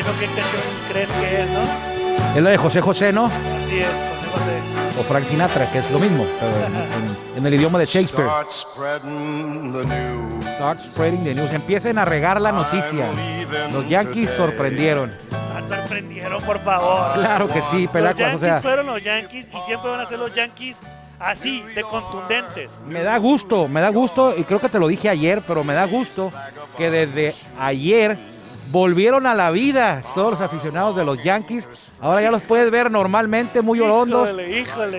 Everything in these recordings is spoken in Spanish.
imagino qué canción crees que es, ¿no? Es la de José José, ¿no? Así es, José José. O Frank Sinatra, que es lo mismo, pero en, en- en el idioma de Shakespeare. Start spreading the news. Start spreading the news. Empiecen a regar la noticia. Los Yankees sorprendieron. Ah, sorprendieron, por favor. Claro que sí, Los Pelacuas. Yankees O sea, fueron los Yankees y siempre van a ser los Yankees así, de contundentes. me da gusto, me da gusto, y creo que te lo dije ayer, pero me da gusto que desde ayer volvieron a la vida todos los aficionados de los Yankees. Ahora ya los puedes ver normalmente, muy orondos,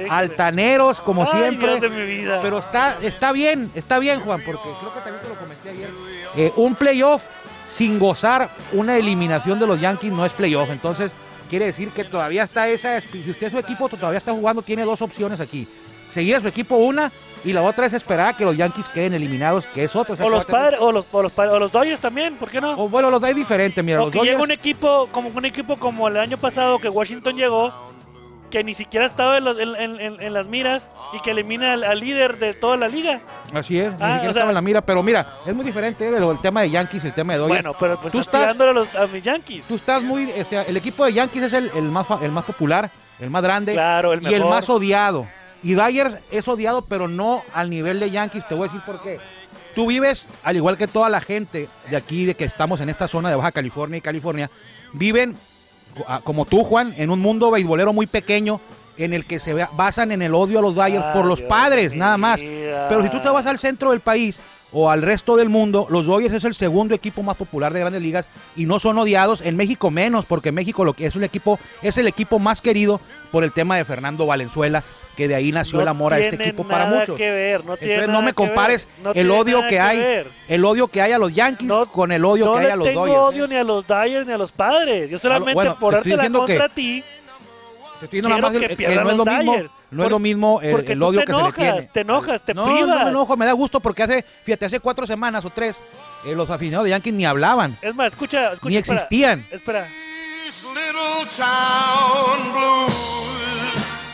altaneros, como Ay, siempre. Dios de mi vida. Pero está, está bien, está bien, Juan, porque creo que también te lo comenté ayer. Eh, un playoff sin gozar una eliminación de los Yankees no es playoff. Entonces, quiere decir que todavía está esa. Si usted su equipo todavía está jugando, tiene dos opciones aquí: seguir a su equipo una y la otra es esperar a que los Yankees queden eliminados, que es otra. o los padres, o los, o los, o los Dodgers también, ¿por qué no? O bueno, los es diferente, mira. O Los que Dodgers- un equipo como un equipo como el año pasado que Washington llegó, que ni siquiera estaba en, los- en- en- en- en las miras y que elimina al, al líder de toda la liga. Así es, ni Ah, siquiera sea- estaba en la mira. Pero mira, es muy diferente eh, el, tema de Yankees el tema de Dodgers. Bueno, pero pues Tú estás a, los, a mis Yankees. Tú estás muy. o sea, el equipo de Yankees es el, el más, el más popular, el más grande Claro, el y el más odiado. Y Dyers es odiado, pero no al nivel de Yankees. Te voy a decir por qué. Tú vives, al igual que toda la gente de aquí, de que estamos en esta zona de Baja California y California, viven ah, como tú, Juan, en un mundo beisbolero muy pequeño en el que se basan en el odio a los Dyers por los padres, nada más. Pero si tú te vas al centro del país o al resto del mundo, los Dodgers es el segundo equipo más popular de grandes ligas y no son odiados. En México menos, porque México lo que es un equipo, es el equipo más querido por el tema de Fernando Valenzuela, que de ahí nació No el amor a este equipo para muchos. que ver, no tiene Entonces no nada me que ver, compares no el odio nada que hay, ver. el odio que hay a los Yankees No- con el odio no que hay a los tengo Dodgers. odio ni a los Dyers ni a los padres. Yo solamente bueno, por darte la que- contra a ti, Te estoy diciendo nada más que que no es lo mismo, No es lo mismo el, porque el tú odio te que se le tiene. te enojas, te no, no privas. me enojo, me da gusto porque hace, fíjate, hace cuatro semanas o tres, eh, los aficionados de Yankees ni hablaban, Es más, escucha, escucha. ni espera, existían. Espera. These little town blues.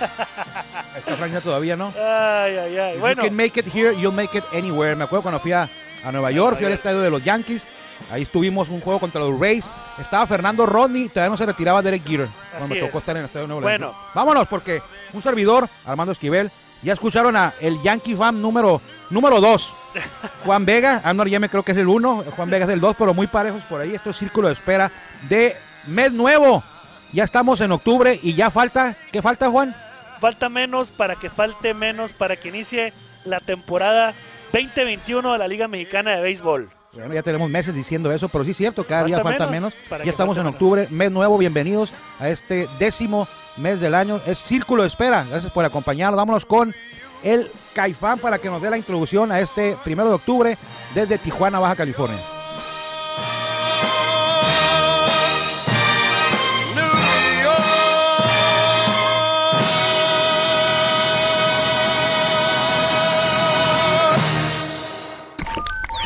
Esta franquicia todavía no. Ay, ay, ay. Bueno, You can make it here, you'll make it anywhere. Me acuerdo cuando fui a, a Nueva York, fui al estadio de los Yankees. Ahí estuvimos un juego contra los Rays. Estaba Fernando Rodney, todavía no se retiraba Derek Jeter. Cuando me tocó es. estar en el estadio Nuevo Bueno. Vámonos, porque un servidor, Armando Esquivel, ya escucharon a el Yankee fan número número 2. Juan Vega, Amnor me creo que es el 1, Juan Vega es el 2, pero muy parejos por ahí. Esto es círculo de espera de mes nuevo. Ya estamos en octubre y ya falta, ¿qué falta, Juan? falta menos para que falte menos para que inicie la temporada 2021 de la Liga Mexicana de Béisbol. Bueno, ya tenemos meses diciendo eso, pero sí es cierto, cada Falta día falta menos, menos. Ya estamos en menos. octubre, mes nuevo, bienvenidos a este décimo mes del año. Es Círculo de Espera, gracias por acompañarnos. Vámonos con el Caifán para que nos dé la introducción a este primero de octubre desde Tijuana, Baja California.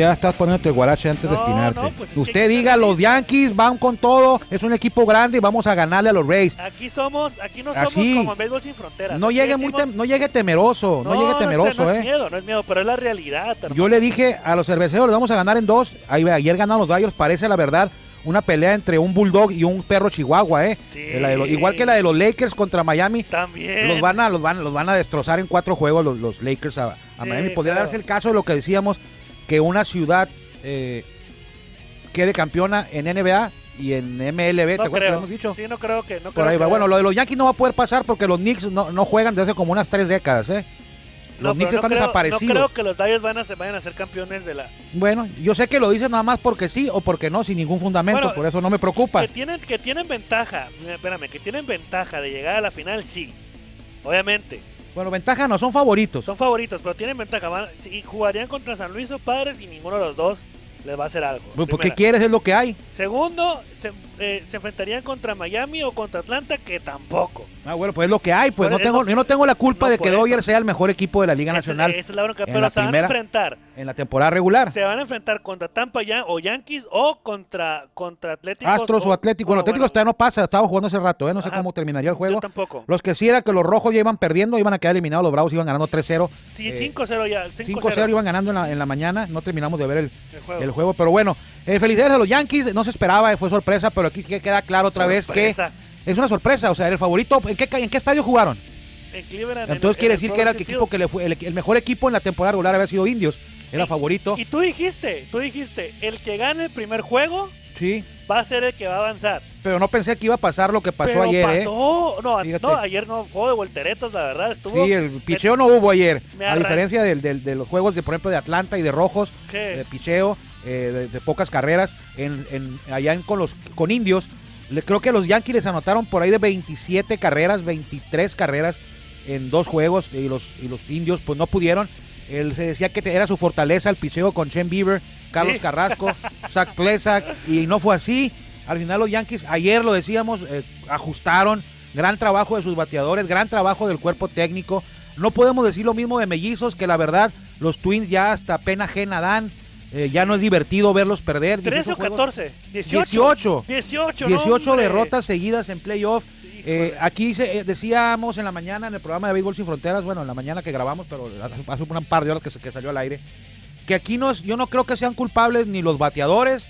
Ya estás poniéndote el guarache antes de No, espinarte. no, pues es Usted diga, los. Yankees van con todo, es un equipo grande y vamos a ganarle a los Rays. Aquí somos, aquí no somos Así. como en Béisbol sin fronteras. No llegue, muy decimos- no llegue temeroso, no, llegue es- temeroso, no eh. es miedo, no es miedo, pero es la realidad. hermano. Yo le dije a los cerveceros, le vamos a ganar en dos. Ahí ayer ganaron los Dodgers, parece la verdad una pelea entre un bulldog y un perro chihuahua, ¿eh? Sí. Eh, los- igual que la de los Lakers contra Miami. También. Los van, a, los, van, los van a destrozar en cuatro juegos los, los Lakers a, a Sí, Miami. Podría claro. darse el caso de lo que decíamos, que una ciudad eh, quede campeona en NBA y en MLB, ¿te no acuerdas que creo. lo hemos dicho? Sí, no creo que. No Por creo ahí va. que- Bueno, lo de los Yankees no va a poder pasar porque los Knicks no, no juegan desde hace como unas tres décadas, ¿eh? Los Knicks están creo- desaparecidos. No creo que los Dyers van a, se vayan a ser campeones de la. Bueno, yo sé que lo dices nada más porque sí o porque no, sin ningún fundamento, Bueno, por eso no me preocupa. Que tienen, que tienen ventaja. mira, Espérame, que tienen ventaja de llegar a la final, sí. Obviamente. Bueno, ventaja no, son favoritos. Son favoritos, pero tienen ventaja. Van, y jugarían contra San Luis o Padres y ninguno de los dos les va a hacer algo. Pues, Porque quieres es lo que hay. Segundo, se, eh, se enfrentarían contra Miami o contra Atlanta, que tampoco. Ah, bueno, pues es lo que hay. Pues no tengo, yo no tengo la culpa no, de que. Dodgers sea el mejor equipo de la Liga Nacional Esa es la bronca, pero la se van a enfrentar. en la temporada regular. Se van a enfrentar contra Tampa ya, o Yankees o contra, contra Atléticos. Astros o Atlético. Bueno, Atléticos todavía no pasa, estaba jugando hace rato, ¿eh? no sé cómo terminaría el Yo juego. tampoco. Los que sí era que los rojos ya iban perdiendo, iban a quedar eliminados, los bravos iban ganando 3-0. Sí, Eh, 5-0 ya. 5-0 5-0 iban ganando en la, en la mañana, no terminamos de ver el, el juego. el juego, pero bueno, eh, felicidades a los Yankees, no se esperaba, eh, fue sorpresa, pero aquí sí que queda claro otra vez que es una sorpresa, o sea, el favorito, ¿en qué, ca- en qué estadio jugaron? En Cleveland, en- Entonces en quiere decir que era el equipo que le fue, el, el mejor equipo en la temporada regular había sido Indios, era Y- favorito, Y tú dijiste, tú dijiste, el que gane el primer juego sí, va a ser el que va a avanzar. pero no pensé que iba a pasar lo que pasó Pero ayer, ¿eh? pasó. No, a- no, ayer no, juego de volteretas, la verdad, estuvo. Sí, el picheo no hubo ayer, a diferencia del- del- de los juegos de, por ejemplo, de Atlanta y de Rojos, de picheo, eh, de, de pocas carreras, en, en- allá en- con los con indios. Le, creo que los Yankees les anotaron por ahí de 27 carreras, 23 carreras en dos juegos y los, y los indios pues no pudieron. Él se decía que era su fortaleza el picheo con Chen Bieber, Carlos Sí. Carrasco, Zach Plesak y no fue así. Al final los Yankees, ayer lo decíamos, eh, ajustaron, gran trabajo de sus bateadores, gran trabajo del cuerpo técnico. No podemos decir lo mismo de mellizos, que la verdad los Twins ya hasta pena ajena dan. Eh, ya no es divertido verlos perder. 13 o 18 juegos. 14. 18. 18. 18, no, 18 hombre. derrotas seguidas en playoff. Sí, Eh, aquí se- eh, decíamos en la mañana en el programa de Béisbol Sin Fronteras, bueno, en la mañana que grabamos, pero hace- hace un par de horas que, se- que salió al aire, que aquí no es- yo no creo que sean culpables ni los bateadores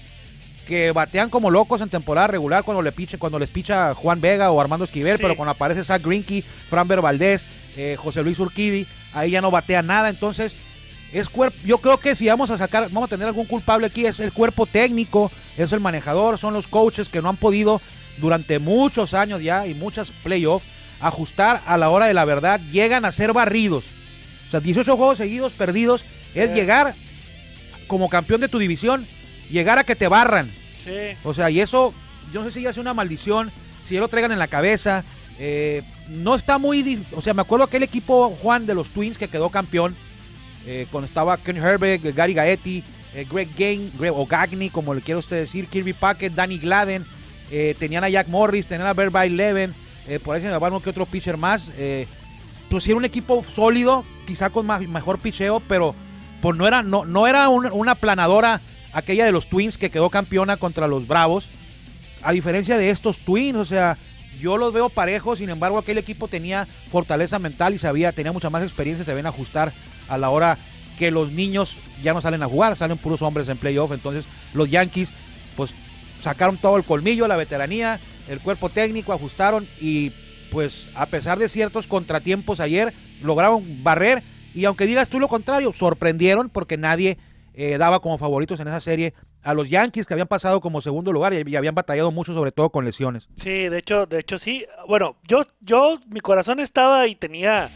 que batean como locos en temporada regular cuando le piche, cuando les picha Juan Vega o Armando Esquivel, Sí. pero cuando aparece Zach Greinke, Framber Valdés, eh, José Luis Urquidi, ahí ya no batea nada, entonces es cuerpo, yo creo que si vamos a sacar, vamos a tener algún culpable aquí, es el cuerpo técnico, es el manejador, son los coaches que no han podido durante muchos años ya y muchas playoffs ajustar a la hora de la verdad, llegan a ser barridos. O sea, 18 juegos seguidos perdidos es Sí. llegar como campeón de tu división, llegar a que te barran. Sí. O sea, y eso, yo no sé si ya es una maldición, si ya lo traigan en la cabeza. eh, no está muy. O sea, me acuerdo aquel equipo, Juan, de los Twins que quedó campeón. Eh, cuando estaba Ken Herbeck, Gary Gaetti, eh, Greg Gain, Greg, o Gagny, como le quiera usted decir, Kirby Packett, Danny Gladden. eh, tenían a Jack Morris, tenían a Berbay Leven. eh, por ahí se me va que otro pitcher más. pues era un equipo sólido, quizá con más, mejor picheo, pero pues no era, no, no era un- una planadora aquella de los Twins que quedó campeona contra los Bravos. A diferencia de estos Twins, o sea, yo los veo parejos, sin embargo aquel equipo tenía fortaleza mental y sabía, tenía mucha más experiencia, se ven ajustar a la hora que los niños ya no salen a jugar, salen puros hombres en playoff, entonces los Yankees pues sacaron todo el colmillo, la veteranía, el cuerpo técnico, ajustaron y pues a pesar de ciertos contratiempos ayer, lograron barrer y aunque digas tú lo contrario, sorprendieron porque nadie eh, daba como favoritos en esa serie a los Yankees que habían pasado como segundo lugar y, y habían batallado mucho sobre todo con lesiones. Sí, de hecho, de hecho sí. Bueno, yo, yo, mi corazón estaba y tenía,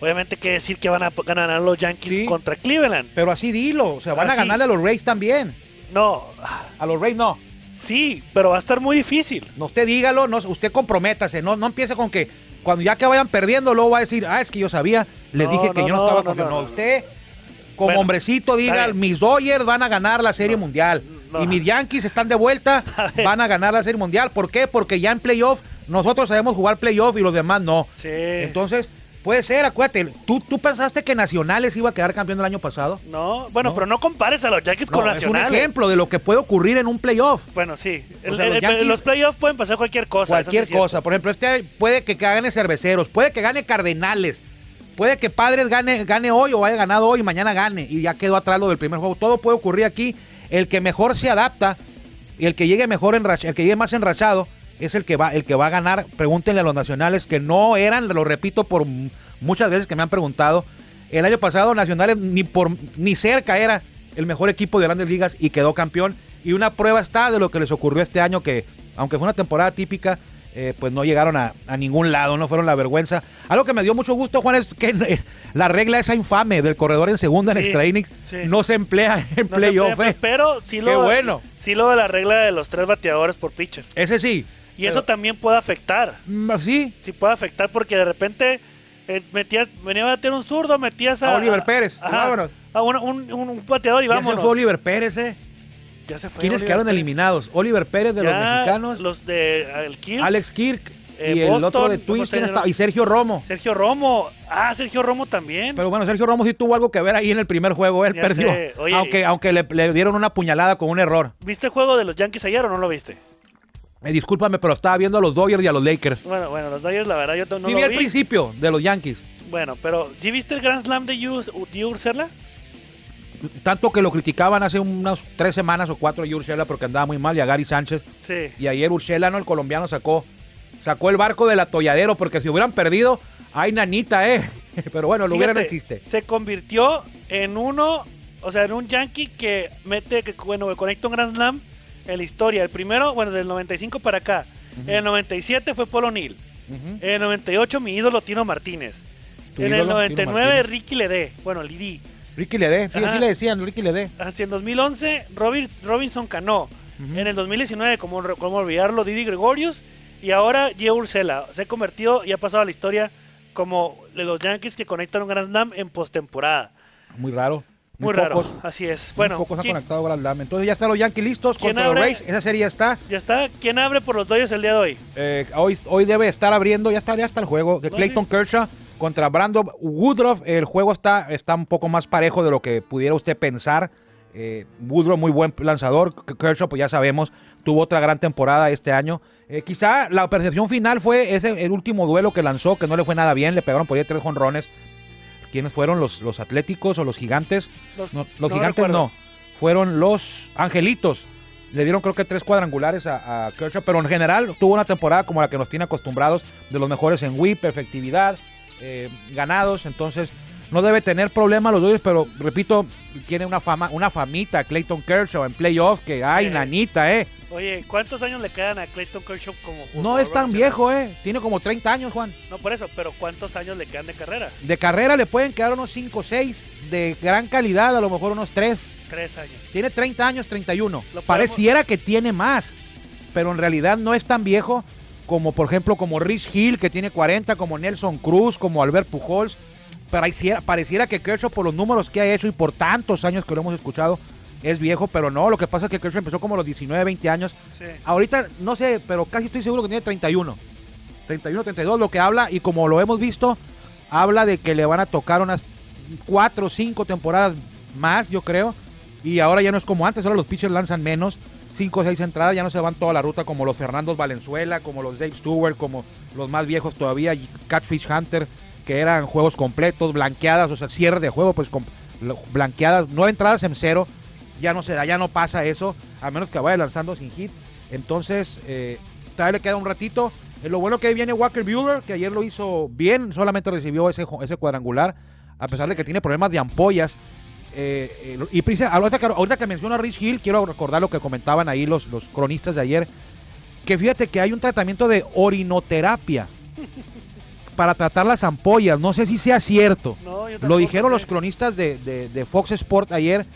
obviamente, que decir que van a ganar los Yankees Sí. contra Cleveland. Pero así dilo, o sea, van a ganarle a los Rays también. No, A los Rays no. sí, pero va a estar muy difícil. No, usted dígalo, no, usted comprométase, no, no empiece con que cuando ya que vayan perdiendo, luego va a decir, ah, es que yo sabía, le No, dije que yo no, no, estaba no, confiando. no, usted, como Bueno, hombrecito, diga, mis Dodgers van a ganar la Serie Mundial. Y mis Yankees están de vuelta, A van a ganar la Serie Mundial. ¿Por qué? Porque ya en playoff, nosotros sabemos jugar playoff y los demás no. Sí. Entonces, puede ser, acuérdate, ¿tú, tú pensaste que Nacionales iba a quedar campeón del año pasado. no, bueno, No. pero no compares a los Yankees con No, es un Nacionales. ejemplo de lo que puede ocurrir en un playoff. Bueno, sí. El- sea, los el- Yankees- los playoffs pueden pasar cualquier cosa. sí Cualquier cosa. Por ejemplo, este puede que gane cerveceros, puede que gane Cardenales, puede que Padres gane, gane hoy o haya ganado hoy y mañana gane y ya quedó atrás lo del primer juego. Todo puede ocurrir aquí. El que mejor se adapta y el que llegue mejor enrach- el que llegue más enrachado es el que va, el que va a ganar. Pregúntenle a los nacionales que no eran, lo repito por muchas veces que me han preguntado. El año pasado Nacionales ni por ni cerca era el mejor equipo de grandes ligas y quedó campeón. Y una prueba está de lo que les ocurrió este año que, aunque fue una temporada típica, eh, pues no llegaron a, a ningún lado, no fueron la vergüenza. Algo que me dio mucho gusto, Juan, es que eh, la regla esa infame del corredor en segunda en extra innings sí. no se emplea en No playoff. eh. Pero sí Qué lo, bueno. sí lo de la regla de los tres bateadores por pitcher. Ese sí. Y eso también puede afectar. Mm, Sí, Sí puede afectar porque de repente eh, metías, venía a batear un zurdo, metías a... A Oliver Pérez, Ajá, vámonos. a un, un- bateador y ya se vámonos. fue Oliver Pérez, eh. Ya se fue ¿Quiénes Oliver quedaron Pérez. eliminados? Oliver Pérez de los Ya mexicanos, Los de el Kirk, Alex Kirk Eh, y el Boston, otro de Twins, ¿quién estaba? Y Sergio Romo. Sergio Romo. Ah, Sergio Romo también. Pero bueno, Sergio Romo sí tuvo algo que ver ahí en el primer juego. Él Ya perdió. Oye, aunque aunque le, le dieron una puñalada con un error. ¿Viste el juego de los Yankees ayer o no lo viste? Eh, discúlpame, pero estaba viendo a los Dodgers y a los Lakers. Bueno, bueno, los Dodgers la verdad yo no sí lo vi al principio de los Yankees. Bueno, pero ¿sí viste el Grand Slam de Yu- de Urshela? Tanto que lo criticaban hace unas tres semanas o cuatro a Urshela porque andaba muy mal y a Gary Sánchez. Sí. Y ayer Urshela, ¿no? El colombiano sacó, sacó el barco del atolladero porque si hubieran perdido, ay, nanita, ¿eh? Pero bueno, lo hubieran existe. Se convirtió en uno, o sea, en un Yankee que mete, que bueno, conecta un Grand Slam en la historia. El primero, bueno, del 95 para acá. En el 97 fue Polo Neal. En el 98 mi ídolo Tino Martínez. En el ídolo, Tino 99 Martínez. Ricky Ledé. Bueno, Lidi. Ricky Ledé, sí, así le decían, Ricky Ledé. Así en 2011 Robin- Robinson Cano. En el 2019, como, como olvidarlo, Didi Gregorius. Y ahora Gio Ursela. Se ha convertido y ha pasado a la historia como de los Yankees que conectan un Grand Slam en postemporada. Muy raro. Muy, raro. pocos, Así es. muy Bueno, pocos han ¿quién- conectado Slam. Entonces ya están los Yankees listos ¿Quién contra los abre? Rays. Esa serie está. ya está. ¿Quién abre por los Dodgers el día de hoy? Eh, hoy, hoy debe estar abriendo, ya está, ya está el juego. De Clayton sí. Kershaw contra Brandon Woodruff. El juego está, está un poco más parejo de lo que pudiera usted pensar. Eh, Woodruff, muy buen lanzador. Kershaw, pues ya sabemos, tuvo otra gran temporada este año. Eh, quizá la percepción final fue ese el último duelo que lanzó, que no le fue nada bien. Le pegaron por ahí tres jonrones. ¿Quiénes fueron? ¿Los, los Atléticos o los Gigantes? Los, No, los no gigantes recuerdo. no. Fueron los angelitos. Le dieron creo que tres cuadrangulares a, a Kershaw, pero en general tuvo una temporada como la que nos tiene acostumbrados, de los mejores en whip, efectividad, eh, ganados. Entonces no debe tener problema los Dodgers, pero repito, tiene una fama, una famita Clayton Kershaw en playoff que ay Sí. nanita, eh. Oye, ¿cuántos años le quedan a Clayton Kershaw como No jugador es tan viejo, eh. Tiene como 30 años, Juan. No por eso, pero ¿cuántos años le quedan de carrera? De carrera le pueden quedar unos 5 o 6, de gran calidad, a lo mejor unos 3. Tres años. Tiene 30 años, 31. Lo podemos- Pareciera que tiene más, pero en realidad no es tan viejo como, por ejemplo, como Rich Hill, que tiene 40, como Nelson Cruz, como Albert Pujols. Pareciera, pareciera que Kershaw, por los números que ha hecho y por tantos años que lo hemos escuchado, es viejo, pero no. Lo que pasa es que Kershaw empezó como a los 19, 20 años. Sí. Ahorita, no sé, pero casi estoy seguro que tiene 31. 31, 32, lo que habla, y como lo hemos visto, habla de que le van a tocar unas 4 o 5 temporadas más, yo creo. Y ahora ya no es como antes, ahora los pitchers lanzan menos. 5 o 6 entradas, ya no se van toda la ruta como los Fernandos Valenzuela, como los Dave Stewart, como los más viejos todavía, Catfish Hunter, que eran juegos completos, blanqueadas, o sea, cierre de juego, pues lo- blanqueadas, nueve entradas en cero. Ya no se da, ya no pasa eso, a menos que vaya lanzando sin hit. Entonces, eh, todavía le queda un ratito. Eh, lo bueno que ahí viene Walker Buehler, que ayer lo hizo bien, solamente recibió ese, ese cuadrangular, a pesar de que tiene problemas de ampollas. Eh, eh, y prisa- ahorita que, ahorita que menciono a Rich Hill, quiero recordar lo que comentaban ahí los, los cronistas de ayer, que fíjate que hay un tratamiento de orinoterapia para tratar las ampollas. No sé si sea cierto. No, Lo dijeron los cronistas de, de- de Fox Sport ayer,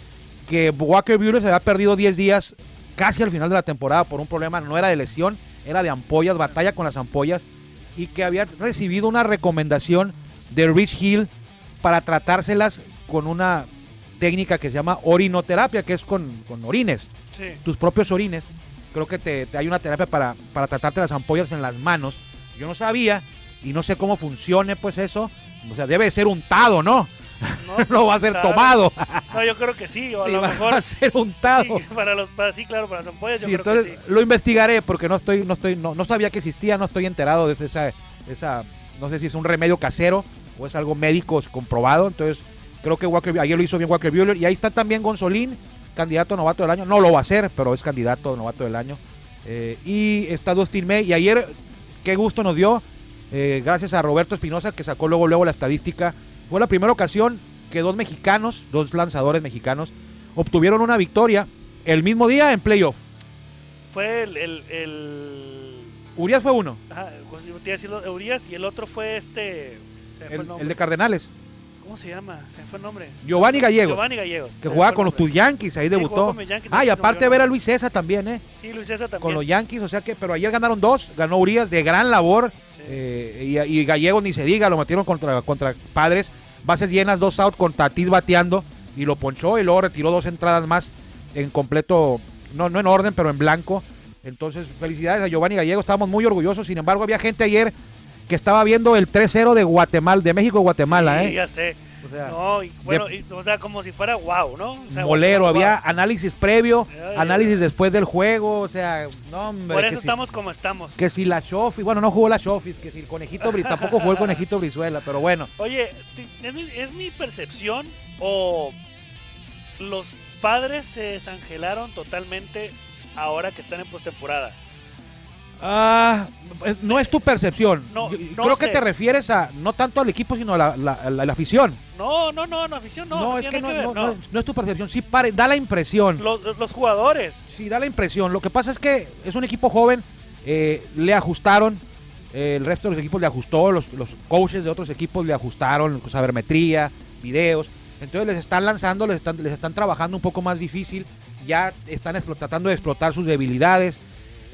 que Walker Buehler se había perdido 10 días casi al final de la temporada por un problema, no era de lesión, era de ampollas, batalla con las ampollas, y que había recibido una recomendación de Rich Hill para tratárselas con una técnica que se llama orinoterapia, que es con, con orines, Sí. tus propios orines. Creo que te, te hay una terapia para, para tratarte las ampollas en las manos. Yo no sabía y no sé cómo funcione pues eso. O sea, debe ser untado, ¿no? No, No va a ser tomado. No, yo creo que sí, o a Sí, lo va mejor. a ser untado. Sí, para los, para, sí, claro, para las ampollas, yo Sí, creo entonces que sí. lo investigaré porque no estoy, no estoy, no, no sabía que existía, no estoy enterado de esa, esa, no sé si es un remedio casero o es algo médico comprobado. Entonces creo que Walker, ayer lo hizo bien Walker Buehler y ahí está también Gonzolín, candidato a novato del año. No lo va a hacer, pero es candidato a novato del año. Eh, y está Dustin May y ayer qué gusto nos dio, eh, gracias a Roberto Espinosa que sacó luego luego la estadística. Fue la primera ocasión que dos mexicanos, dos lanzadores mexicanos, obtuvieron una victoria el mismo día en playoff. Fue el. el, el Urias fue uno, ajá, Urias y el otro fue este. El, el de Cardenales. ¿Cómo se llama? Se me fue el nombre. Giovanni Gallegos, Giovanni Gallegos. que jugaba con los tus. Yankees, ahí Sí, debutó. con mis Yankees, Ah, y aparte no, ver a Luis César también, ¿eh? Sí, Luis César también. Con los Yankees, o sea que, pero ayer ganaron dos, ganó Urias de gran labor, Sí. eh, y, y Gallegos ni se diga, lo metieron contra, contra Padres, bases llenas, dos out con Tatis bateando, y lo ponchó, y luego retiró dos entradas más en completo no, no en orden, pero en blanco. Entonces, felicidades a Giovanni Gallego, estábamos muy orgullosos. Sin embargo, había gente ayer que estaba viendo el 3-0 de Guatemala, de México Guatemala, Sí, ¿eh? ya sé. O sea, no, y, bueno, y, o sea, como si fuera wow, ¿no? O sea, molero, wow, había análisis previo, análisis después del juego, o sea, no, hombre. Por eso si- estamos como estamos. Que si la Shofi, bueno, no jugó la Shofi, que si el conejito, tampoco jugó el conejito Brizuela, pero bueno. Oye, ¿es mi, es mi percepción o los padres se desangelaron totalmente ahora que están en postemporada? Ah, no es tu percepción. No, Yo- no creo que te refieres a no tanto al equipo, sino a la, la- la- la afición. No, no, no, no, afición no. No, es que no, ver, no- no. no- no es tu percepción. Sí, pare- da la impresión. Los, los jugadores. Sí, da la impresión. Lo que pasa es que es un equipo joven, eh, le ajustaron, eh, el resto de los equipos le ajustó, los, los coaches de otros equipos le ajustaron, sabermetría, videos. Entonces les están lanzando, les están, les están trabajando un poco más difícil, ya están tratando de explotar sus debilidades.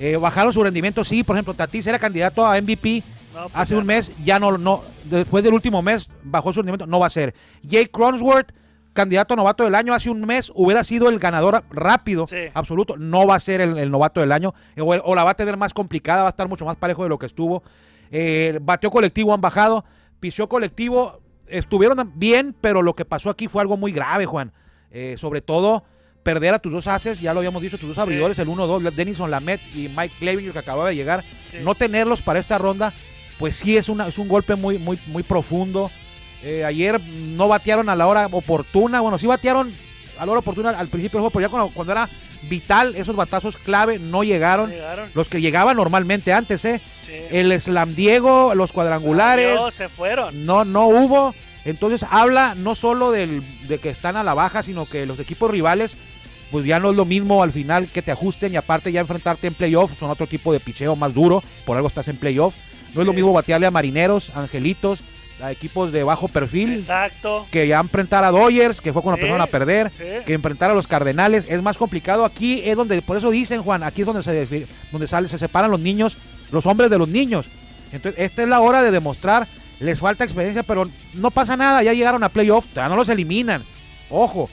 Eh, bajaron su rendimiento, sí, por ejemplo, Tatis era candidato a MVP No, pues hace ya un mes, ya no, no, después del último mes bajó su rendimiento, no va a ser. Jake Cronworth, candidato a novato del año, hace un mes hubiera sido el ganador rápido, Sí. absoluto, no va a ser el, el novato del año, eh, o, o la va a tener más complicada, va a estar mucho más parejo de lo que estuvo. Eh, bateo colectivo han bajado, pichó colectivo, estuvieron bien, pero lo que pasó aquí fue algo muy grave, Juan. Eh, sobre todo perder a tus dos haces, ya lo habíamos dicho, tus dos Sí. abridores, el 1-2, Denison Lamet y Mike Clevinger que acababa de llegar, Sí. no tenerlos para esta ronda, pues sí es, una, es un golpe muy, muy, muy profundo. Eh, ayer no batearon a la hora oportuna, bueno, sí batearon a la hora oportuna al principio del juego, pero ya cuando, cuando era vital, esos batazos clave no llegaron. Llegaron. Los que llegaban normalmente antes, ¿eh? Sí. El Slam Diego, los cuadrangulares, Adiós, se fueron. no, no hubo. Entonces habla no solo del, de que están a la baja, sino que los equipos rivales, pues ya no es lo mismo al final que te ajusten y aparte ya enfrentarte en playoff, son otro tipo de picheo más duro, por algo estás en playoff. No es lo mismo batearle a marineros, angelitos, a equipos de bajo perfil, Exacto. que ya enfrentar a Dodgers, que fue cuando Sí. empezaron a perder, Sí. que enfrentar a los Cardenales es más complicado. Aquí es donde, por eso dicen, Juan, aquí es donde se, donde sale, se separan los niños, los hombres de los niños. Entonces, esta es la hora de demostrar, les falta experiencia, pero no pasa nada, ya llegaron a playoff, ya no los eliminan. Ojo,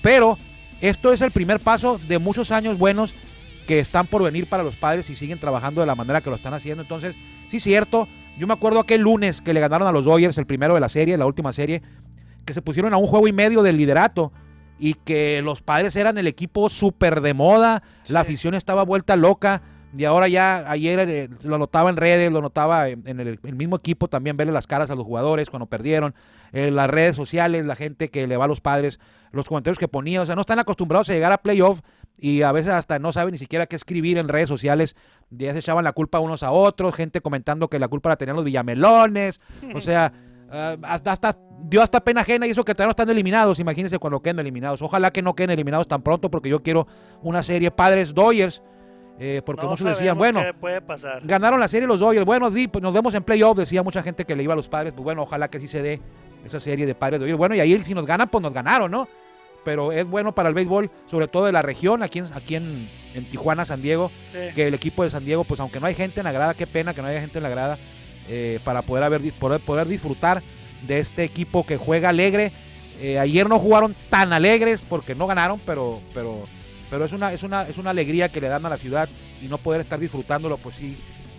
pero esto es el primer paso de muchos años buenos que están por venir para los padres y siguen trabajando de la manera que lo están haciendo. Entonces, sí, cierto. Yo me acuerdo aquel lunes que le ganaron a los Dodgers, el primero de la serie, la última serie, que se pusieron a un juego y medio del liderato y que los padres eran el equipo súper de moda, la afición estaba vuelta loca. Y ahora ya, ayer eh, lo notaba en redes, lo notaba en, en el, el mismo equipo también, verle las caras a los jugadores cuando perdieron, en las redes sociales, la gente que le va a los padres, los comentarios que ponía, o sea, no están acostumbrados a llegar a playoff y a veces hasta no saben ni siquiera qué escribir en redes sociales, ya se echaban la culpa unos a otros, gente comentando que la culpa la tenían los villamelones, o sea, ah, hasta, hasta dio hasta pena ajena y eso que todavía no están eliminados, imagínense cuando queden eliminados, ojalá que no queden eliminados tan pronto porque yo quiero una serie Padres Dodgers, eh, porque No muchos decían, bueno, qué puede pasar. Ganaron la serie los Dodgers. Bueno, sí, pues nos vemos en playoff, decía mucha gente que le iba a los padres. Pues bueno, ojalá que sí se dé esa serie de padres Dodgers. Bueno, y ahí si nos ganan, pues nos ganaron, ¿no? Pero es bueno para el béisbol, sobre todo de la región, aquí en, aquí en, en Tijuana, San Diego, Sí. que el equipo de San Diego, pues aunque no hay gente en la grada, qué pena que no haya gente en la grada, eh, para poder, haber, poder, poder disfrutar de este equipo que juega alegre. Eh, ayer no jugaron tan alegres porque no ganaron, pero, pero, pero es, una, es, una, es una alegría que le dan a la ciudad y no poder estar disfrutándolo, pues sí,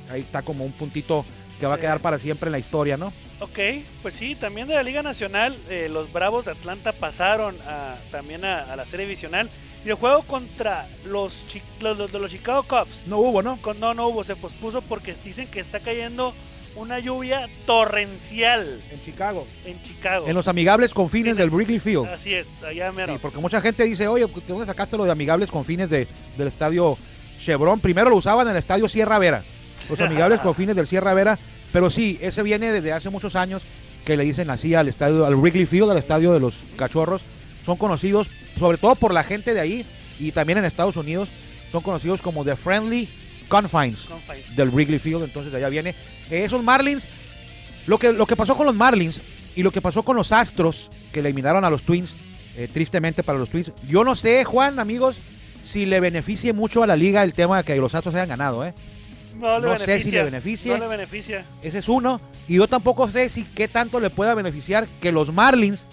ahí está como un puntito que va a quedar para siempre en la historia, ¿no? Ok, pues sí, también de la Liga Nacional, eh, los Bravos de Atlanta pasaron a- también a, a la serie divisional. Y el juego contra los, los, los de los Chicago Cubs, No hubo, ¿no? con, no, no hubo, se pospuso porque dicen que está cayendo una lluvia torrencial En Chicago. en Chicago. En los amigables confines del Wrigley Field. Así es, allá mero. Sí, porque mucha gente dice, oye, ¿de dónde sacaste lo de amigables con fines de, del estadio Chevron? Primero lo usaban en el estadio Sierra Vera, los amigables con fines del Sierra Vera, pero sí, ese viene desde hace muchos años que le dicen así al estadio, al Wrigley Field, al estadio de los cachorros. Son conocidos, sobre todo por la gente de ahí y también en Estados Unidos, son conocidos como The Friendly Confines Confines. del Wrigley Field, entonces de allá viene. Eh, esos Marlins, lo que, lo que pasó con los Marlins y lo que pasó con los Astros, que eliminaron a los Twins, eh, tristemente para los Twins, yo no sé, Juan, amigos, si le beneficie mucho a la liga el tema de que los Astros hayan ganado, ¿eh? No, le no sé si le beneficia. No le beneficia. Ese es uno. Y yo tampoco sé si qué tanto le pueda beneficiar que los Marlins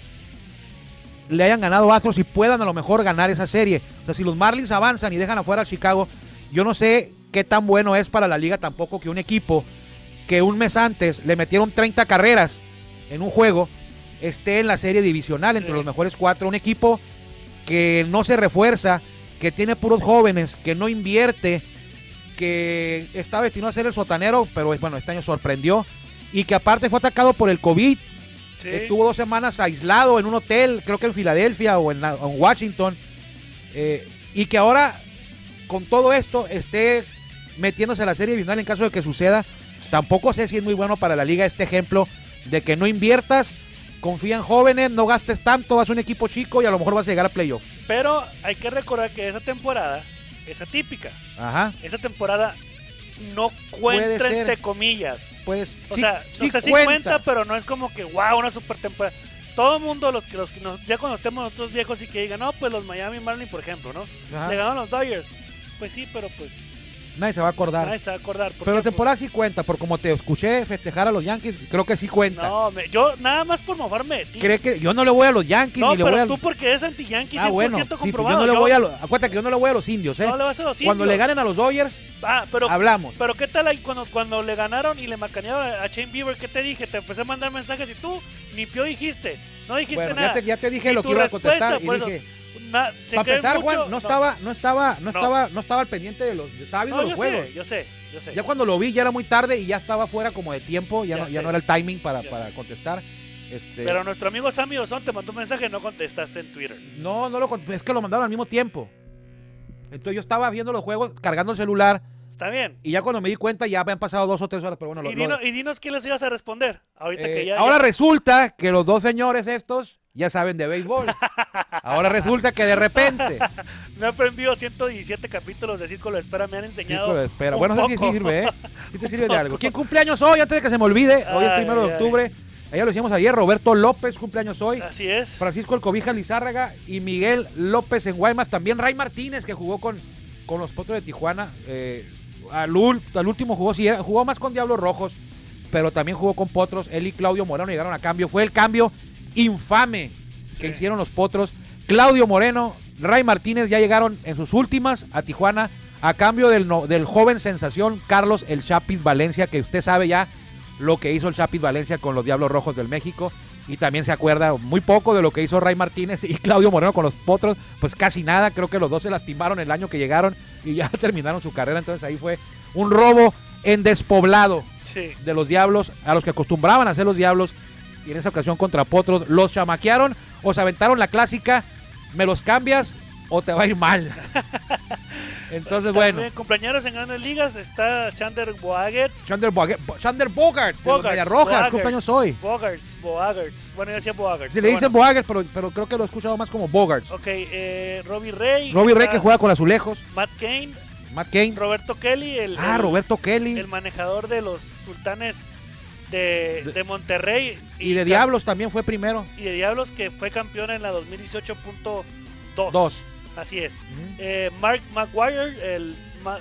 le hayan ganado a Astros y puedan a lo mejor ganar esa serie. O sea, si los Marlins avanzan y dejan afuera a Chicago, yo no sé qué tan bueno es para la liga tampoco que un equipo que un mes antes le metieron 30 carreras en un juego esté en la serie divisional entre Sí. los mejores cuatro. Un equipo que no se refuerza, que tiene puros jóvenes, que no invierte, que está destinado a ser el sotanero, pero bueno, este año sorprendió. Y que aparte fue atacado por el COVID. Sí. Estuvo dos semanas aislado en un hotel, creo que en Filadelfia o en, la- o en Washington. eh, y que ahora, con todo esto, esté metiéndose a la serie divisional en caso de que suceda. Tampoco sé si es muy bueno para la liga este ejemplo de que no inviertas, confía en jóvenes, no gastes tanto, vas a un equipo chico y a lo mejor vas a llegar a playoff. Pero hay que recordar que esa temporada es atípica. Ajá, Esa temporada no cuenta entre comillas. pues O sí, sea, sí o sea, sí cuenta. cuenta, pero no es como que wow, una super temporada. Todo el mundo, los que, los que nos, ya cuando estemos nosotros viejos y que digan, no, pues los Miami Marlins, por ejemplo, ¿no? Ajá. Le ganaron los Dodgers. Pues sí, pero pues Nadie se va a acordar. nadie se va a acordar. ¿Por Pero la temporada sí cuenta, por como te escuché festejar a los Yankees, creo que sí cuenta. No, me- yo nada más por mofarme de ti. Cree que yo no le voy a los Yankees no, ni le pero voy a tú porque eres anti-Yankee 100% Ah, bueno, sí, pues comprobado. yo no le Yo- voy a los, acuérdate que yo no le voy a los indios, ¿eh? no le vas a los Cuando indios. le ganen a los Dodgers, Ah, pero, hablamos. pero ¿qué tal ahí cuando, cuando le ganaron y le macanearon a Shane Bieber? ¿Qué te dije? Te empecé a mandar mensajes y tú ni pio dijiste. No dijiste Bueno, nada. ya te, ya te dije Y lo que iba a contestar y eso, dije, na- se para empezar, mucho- Juan, no, estaba, no estaba, no No. estaba, no estaba al pendiente de los, estaba viendo No, los yo juegos. sé, yo sé, yo sé. Ya cuando lo vi ya era muy tarde y ya estaba fuera como de tiempo, ya, Ya no, ya no era el timing para, para contestar. Este, Pero nuestro amigo Sammy Ozón te mandó un mensaje y no contestaste en Twitter. no, no lo es que lo mandaron al mismo tiempo. Entonces yo estaba viendo los juegos, cargando el celular Está bien. y ya cuando me di cuenta ya habían pasado dos o tres horas, pero bueno, lo- y, lo- dino- y dinos qué les ibas a responder. Ahorita Eh, que ya. ahora ya- resulta que los dos señores estos ya saben de béisbol. ahora resulta que de repente. Me he aprendido 117 capítulos de Círculo de Espera. Me han enseñado. Círculo de espera. un Bueno, eso sí poco. sirve, ¿eh? Sí te sirve de algo. ¿Quién cumpleaños hoy? Antes de que se me olvide. Hoy es Ay, primero de ay. octubre. Allá lo decíamos ayer. Roberto López cumpleaños hoy. Así es. Francisco El Cobija Lizárraga y Miguel López en Guaymas. También Ray Martínez, que jugó con, con los Potros de Tijuana. Eh, al, al último jugó, sí, jugó más con Diablos Rojos, pero también jugó con Potros. Él y Claudio Moreno llegaron a cambio. Fue el cambio infame que Sí. hicieron los Potros. Claudio Moreno, Ray Martínez ya llegaron en sus últimas a Tijuana a cambio del, no- del joven sensación Carlos El Chapis Valencia, que usted sabe ya lo que hizo el Chapis Valencia con los Diablos Rojos del México. Y también se acuerda muy poco de lo que hizo Ray Martínez y Claudio Moreno con los Potros, pues casi nada. Creo que los dos se lastimaron el año que llegaron y ya terminaron su carrera. Entonces ahí fue un robo en despoblado Sí. de los Diablos, a los que acostumbraban a hacer los Diablos. Y en esa ocasión contra Potros los chamaquearon o se aventaron la clásica, me los cambias o te va a ir mal. Entonces, bueno, cumpleaños en grandes ligas está Chandler Boagerts. Chandler Bogart, Chandler Bogart, de Bogarts, Medias Rojas, Bogarts, cumpleaños hoy. Bogarts, Bogarts. Bueno, yo decía Bogarts. Se le dicen bueno. Pero, pero creo que lo he escuchado más como Bogart. Ok, eh, Robbie Ray. Robbie está que juega con Azulejos, Matt Kane. Matt Kane. Roberto Kelly, el, Ah, el- Roberto Kelly. el manejador de los sultanes de, De- Monterrey. Y de Diablos también fue primero. Y de Diablos que fue campeón en la 2018.2. Dos. Así es. Eh, Mark McGuire, el,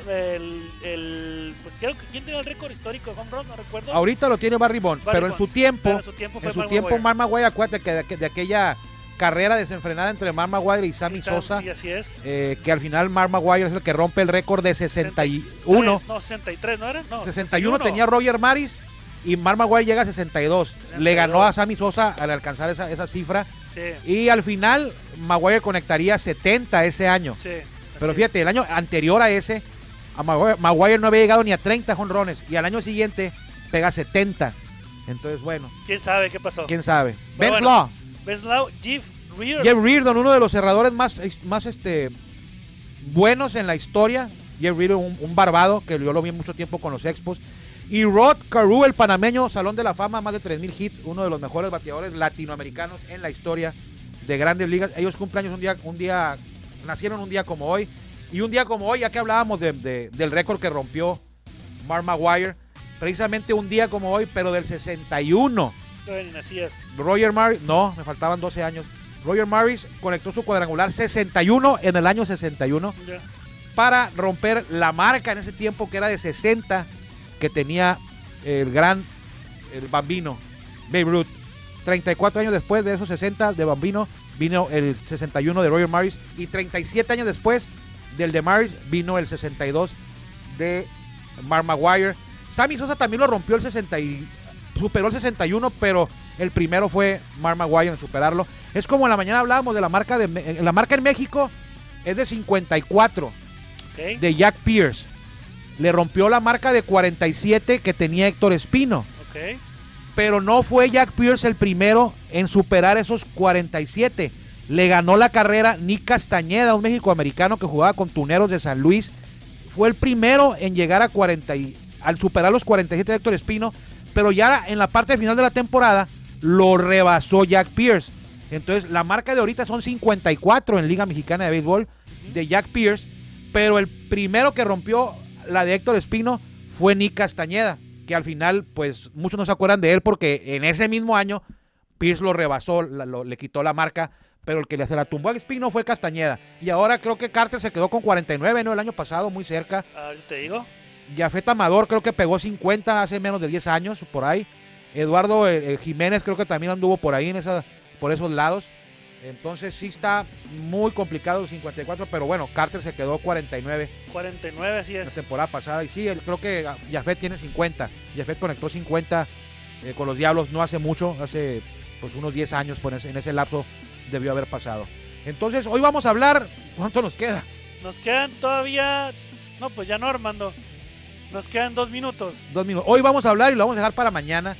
el, el- pues creo que quién tiene el récord histórico de home run, no recuerdo. Ahorita lo tiene Barry Bonds, Barry pero en su Bonds. tiempo, Pero en su tiempo fue en su Mark tiempo. Mark Maguire, acuérdate que de, de aquella carrera desenfrenada entre Mark Maguire y Sammy Sam- Sosa, Sí, así es. eh, que al final Mark Maguire es el que rompe el récord de 61. Tres, No, 63, ¿no era? No, 61 tenía Roger Maris y Mark Maguire llega a 62. Le ganó a Sammy Sosa al alcanzar esa, esa cifra. Sí, Y al final Maguire conectaría 70 ese año. sí. Pero fíjate, el año anterior a ese, a Maguire, Maguire no había llegado ni a 30 jonrones. Y al año siguiente pega 70. Entonces, bueno. ¿Quién sabe qué pasó? quién sabe. Ben bueno. Slaw, Ben Slow, Jeff Reardon. Jeff Reardon, uno de los cerradores más, más este, buenos en la historia. Jeff Reardon, un, un barbado, que yo lo vi mucho tiempo con los Expos. Y Rod Carew, el panameño, Salón de la Fama, más de 3.000 hits, uno de los mejores bateadores latinoamericanos en la historia de grandes ligas. Ellos cumpleaños un día, un día, nacieron un día como hoy. Y un día como hoy, ya que hablábamos de- de- del récord que rompió Mark Maguire, precisamente un día como hoy, pero del 61. Todavía ni nacías. Roger Maris, no, me faltaban 12 años. Roger Maris conectó su cuadrangular 61 en el año 61 Ya. para romper la marca en ese tiempo que era de 60 que tenía el gran el bambino Babe Ruth. 34 años después de esos 60 de bambino vino el 61 de Roger Maris y 37 años después del de Maris vino el 62 de Mark Maguire. Sammy Sosa también lo rompió el 60 y superó el 61, pero el primero fue Mark Maguire en superarlo. Es como en la mañana hablábamos de la marca de la marca en México es de 54 Ok. de Jack Pierce. Le rompió la marca de 47 que tenía Héctor Espino. Pero no fue Jack Pierce el primero en superar esos 47. Le ganó la carrera Nick Castañeda, un mexicoamericano que jugaba con Tuneros de San Luis. Fue el primero en llegar a 40 y, al superar los 47 de Héctor Espino. Pero ya en la parte final de la temporada lo rebasó Jack Pierce. Entonces la marca de ahorita son 54 en Liga Mexicana de Béisbol de Jack Pierce. Pero el primero que rompió la de Héctor Espino fue Nick Castañeda, que al final, pues muchos no se acuerdan de él porque en ese mismo año Pierce lo rebasó, la- lo- le quitó la marca, pero el que le se la tumbó a Espino fue Castañeda. Y ahora creo que Carter se quedó con 49, ¿no? El año pasado, muy cerca. Ahorita te digo. Jafet Amador creo que pegó 50 hace menos de 10 años, por ahí. Eduardo eh, eh, Jiménez creo que también anduvo por ahí, en esa, por esos lados. Entonces sí está muy complicado el 54, pero bueno, Carter se quedó 49 49, así la es. temporada pasada. Y sí, él- creo que Jafet tiene 50. Jafet conectó 50 eh, con los Diablos no hace mucho, hace pues unos 10 años, pues, en ese- lapso debió haber pasado. Entonces, hoy vamos a hablar, ¿cuánto nos queda? Nos quedan todavía. No, pues ya no, Armando. Nos quedan dos minutos. Dos minutos. Hoy vamos a hablar y lo vamos a dejar para mañana.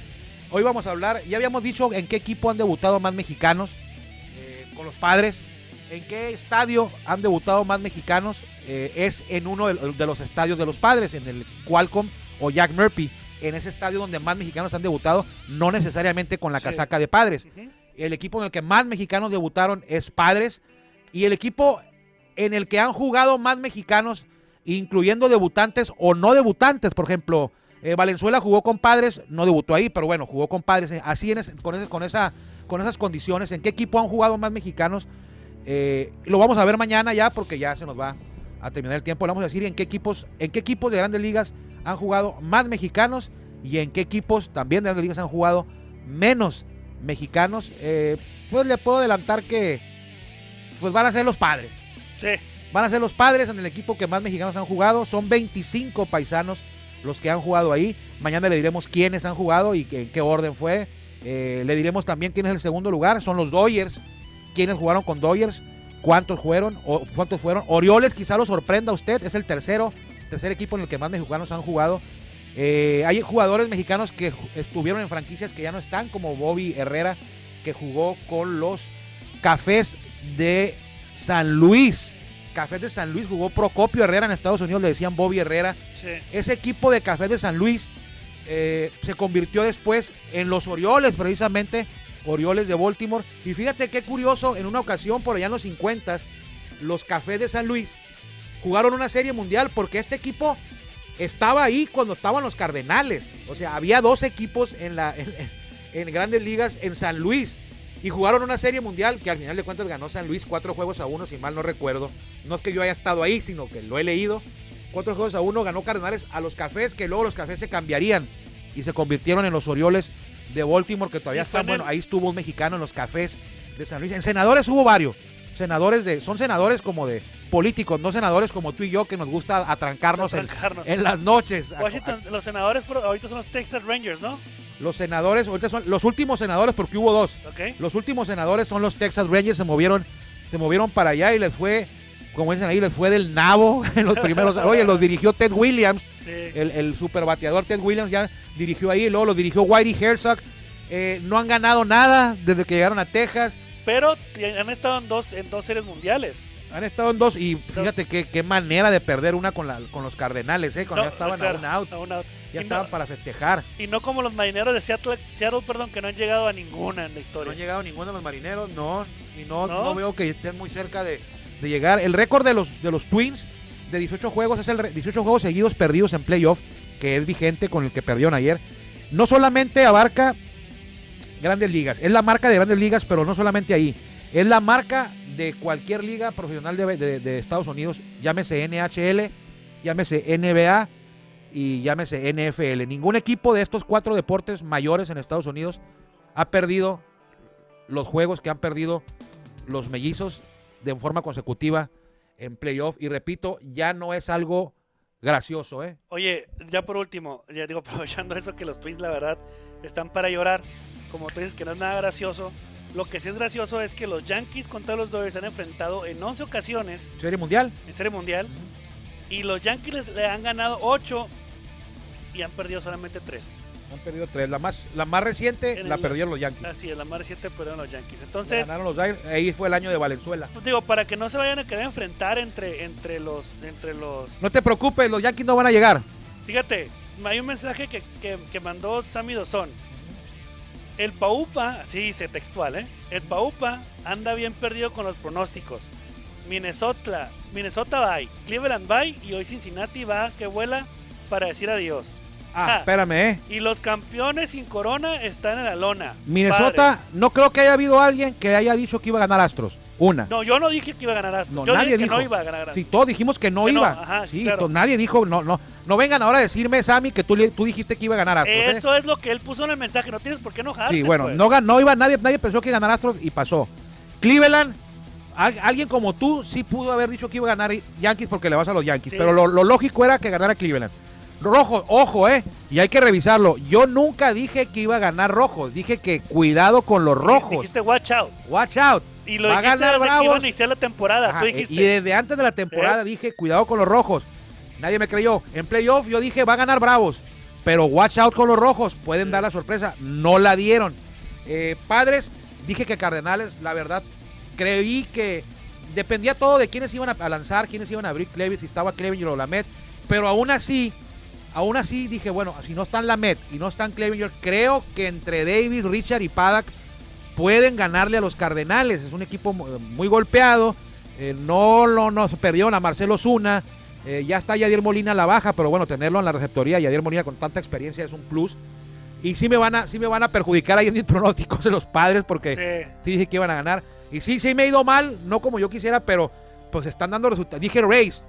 Hoy vamos a hablar, ya habíamos dicho en qué equipo han debutado más mexicanos los padres. ¿En qué estadio han debutado más mexicanos? Eh, es en uno de, de los estadios de los padres, en el Qualcomm o Jack Murphy. En ese estadio donde más mexicanos han debutado, no necesariamente con la Sí. casaca de padres. El equipo en el que más mexicanos debutaron es Padres. Y el equipo en el que han jugado más mexicanos, incluyendo debutantes o no debutantes. Por ejemplo, eh, Valenzuela jugó con Padres, no debutó ahí, pero bueno, jugó con Padres. eh, Así en ese- con, ese- con, esa, con esas condiciones. ¿En qué equipo han jugado más mexicanos? Eh, lo vamos a ver mañana ya porque ya se nos va a terminar el tiempo. Le vamos a decir en qué equipos, en qué equipos de grandes ligas han jugado más mexicanos y en qué equipos también de grandes ligas han jugado menos mexicanos. Eh, pues le puedo adelantar que pues van a ser los padres. Sí. Van a ser los padres en el equipo que más mexicanos han jugado. Son 25 paisanos los que han jugado ahí. Mañana le diremos quiénes han jugado y en qué orden fue. Eh, le diremos también quién es el segundo lugar. Son los Dodgers. ¿Quiénes jugaron con Dodgers? ¿Cuántos fueron? O, ¿Cuántos fueron? Orioles quizá lo sorprenda a usted. Es el tercero, tercer equipo en el que más mexicanos han jugado. Eh, hay jugadores mexicanos que estuvieron en franquicias que ya no están, como Bobby Herrera, que jugó con los Cafés de San Luis. Cafés de San Luis jugó Procopio Herrera en Estados Unidos, le decían Bobby Herrera. Sí. Ese equipo de Cafés de San Luis eh, se convirtió después en los Orioles, precisamente, Orioles de Baltimore. Y fíjate qué curioso, en una ocasión por allá en los 50, los Cafés de San Luis jugaron una serie mundial porque este equipo estaba ahí cuando estaban los Cardenales. O sea, había dos equipos en, la, en, en grandes ligas en San Luis. Y jugaron una serie mundial que al final de cuentas ganó San Luis cuatro juegos a uno, si mal no recuerdo. No es que yo haya estado ahí, sino que lo he leído. Cuatro juegos a uno ganó Cardenales a los Cafés, que luego los Cafés se cambiarían y se convirtieron en los Orioles de Baltimore, que todavía Sí, están. Bueno, ahí estuvo un mexicano en los Cafés de San Luis. En senadores hubo varios. Senadores de, son senadores como de políticos, no senadores como tú y yo que nos gusta atrancarnos, en- Atrancarnos. En, las noches. A- Washington, los senadores ahorita son los Texas Rangers, ¿no? los senadores, ahorita son los últimos senadores porque hubo dos. Los últimos senadores son los Texas Rangers, se movieron, se movieron para allá y les fue, como dicen ahí, les fue del nabo en los primeros. Oye, los dirigió Ted Williams, Sí. el, el super bateador Ted Williams ya dirigió ahí, luego los dirigió Whitey Herzog. Eh, no han ganado nada desde que llegaron a Texas. Pero han estado en dos, en dos series mundiales. Han estado en dos y fíjate qué, qué manera de perder una con, la, con los Cardenales, ¿eh? cuando No, ya estaban claro, a un out, a un out. ya estaban no, para festejar. y no como los marineros de Seattle, Seattle, perdón, que no han llegado a ninguna en la No historia. han llegado ninguno de los marineros, no, y no, ¿No? no veo que estén muy cerca de, de llegar. El récord de los, de los Twins de 18 juegos es el re- 18 juegos seguidos perdidos en playoff, que es vigente con el que perdieron ayer. No solamente abarca grandes ligas, es la marca de grandes ligas, pero no solamente ahí. Es la marca de cualquier liga profesional de- de Estados Unidos, llámese NHL, llámese NBA y llámese NFL. Ningún equipo de estos cuatro deportes mayores en Estados Unidos ha perdido los juegos que han perdido los mellizos de forma consecutiva en playoff. Y repito, ya no es algo gracioso, ¿eh? Oye, ya por último, ya digo, aprovechando eso que los Twins, la verdad, están para llorar. Como tú dices que no es nada gracioso. Lo que sí es gracioso es que los Yankees contra los Dodgers se han enfrentado en 11 ocasiones Serie Mundial. en Serie Mundial. Y los Yankees le han ganado 8 y han perdido solamente 3. Han perdido tres. La más, la más reciente En la el- perdieron los Yankees. Así es, la más reciente perdieron los Yankees. Entonces, Ganaron los. Ahí fue el año de Valenzuela. pues digo, para que no se vayan a querer enfrentar entre, entre los... Entre los No te preocupes, los Yankees no van a llegar. Fíjate, hay un mensaje que, que- que mandó Sammy Dozón. El Paupa, así dice textual, ¿eh? El Paupa anda bien perdido con los pronósticos. Minnesota, Minnesota va, Cleveland va y hoy Cincinnati va que vuela para decir adiós. Ah, espérame, ¿eh? Y los campeones sin corona están en la lona. Minnesota, no creo que haya habido alguien que haya dicho que iba a ganar Astros. Una. No, yo no dije que iba a ganar Astros. No, yo nadie dije que dijo. no iba a ganar Astros. Sí, todos dijimos que no Que no, iba. ajá, sí, claro. nadie dijo, no, no, no vengan ahora a decirme, Sammy, que tú, dijiste que iba a ganar Astros. ¿eh? Eso es lo que él puso en el mensaje. No tienes por qué enojarte. Sí, bueno, pues. no, iba, nadie, nadie pensó que iba a ganar Astros y pasó. Cleveland, al- alguien como tú sí pudo haber dicho que iba a ganar Yankees porque le vas a los Yankees, Sí. pero lo, lo lógico era que ganara Cleveland. Rojo, ojo, eh, y hay que revisarlo. Yo nunca dije que iba a ganar rojos, dije que cuidado con los rojos. Dijiste watch out. Watch out. Y lo Va a dijiste ganar desde que iban Bravos. a iniciar la temporada. Ajá, Tú dijiste. y desde antes de la temporada dije, cuidado con los rojos. Nadie me creyó. En playoff yo dije, va a ganar Bravos. Pero watch out con los rojos. Pueden Sí. dar la sorpresa. No la dieron. Eh, padres, dije que Cardenales, la verdad, creí que dependía todo de quiénes iban a, lanzar, quiénes iban a abrir Clevis, si estaba Clevinger o Lamet. Pero aún así, aún así dije, bueno, si no están Lamet y no están Clevinger, creo que entre Davis, Richard y Paddock pueden ganarle a los Cardenales. Es un equipo mu- muy golpeado. Eh, no lo nos perdieron a Marcelo Zuna. Eh, ya está Yadier Molina a la baja, pero bueno, tenerlo en la receptoría, Yadier Molina con tanta experiencia es un plus. Y sí me van a, sí me van a perjudicar ahí en mis pronósticos de los padres porque Sí. sí dije que iban a ganar. Y sí, sí me he ido mal, no como yo quisiera, pero pues están dando resultados. Dije Race,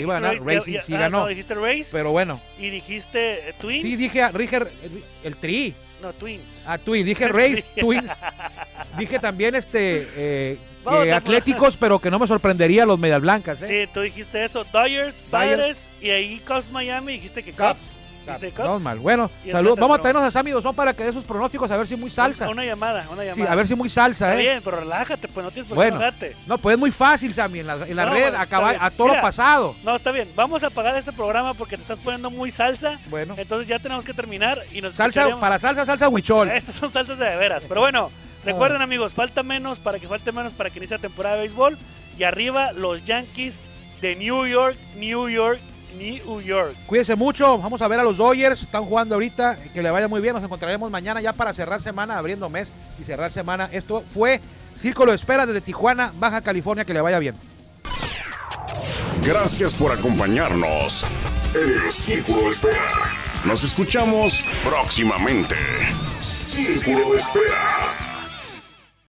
iba a ganar, Race sí, ya- sí ah, ganó. No, dijiste Race Pero bueno, y dijiste eh, Twins. sí dije a Riger, el, el Tri, No, Twins. a Twins, dije Race, Twins. Dije también este eh, Vamos, que ya- atléticos, pero que no me sorprendería los medias blancas, ¿eh? Sí, tú dijiste eso. Dodgers, Padres y ahí Cubs Miami dijiste que Cubs. Cubs. mal. Bueno, Y salud. entonces, Vamos a traernos a Sammy Dozón para que dé sus pronósticos a ver si muy salsa. Una llamada, una llamada. Sí, a ver si muy salsa, Está ¿eh? bien, pero relájate, pues no tienes por Bueno. qué enojarte. No, pues es muy fácil, Sammy, en la, en la No, red, bueno, acabar a todo lo pasado. No, está bien. Vamos a apagar este programa porque te estás poniendo muy salsa. Bueno, Entonces ya tenemos que terminar y nos salsa, para salsa, salsa huichol. Estas son salsas de, de veras. Pero bueno, recuerden amigos, falta menos para que falte menos para que inicie la temporada de béisbol. Y arriba los Yankees de New York, New York, New York. Cuídense mucho, vamos a ver a los Dodgers, están jugando ahorita, que le vaya muy bien, nos encontraremos mañana ya para cerrar semana, abriendo mes y cerrar semana. Esto fue Círculo de Espera desde Tijuana, Baja California, que le vaya bien. Gracias por acompañarnos en el Círculo de Espera. Nos escuchamos próximamente. Círculo de Espera.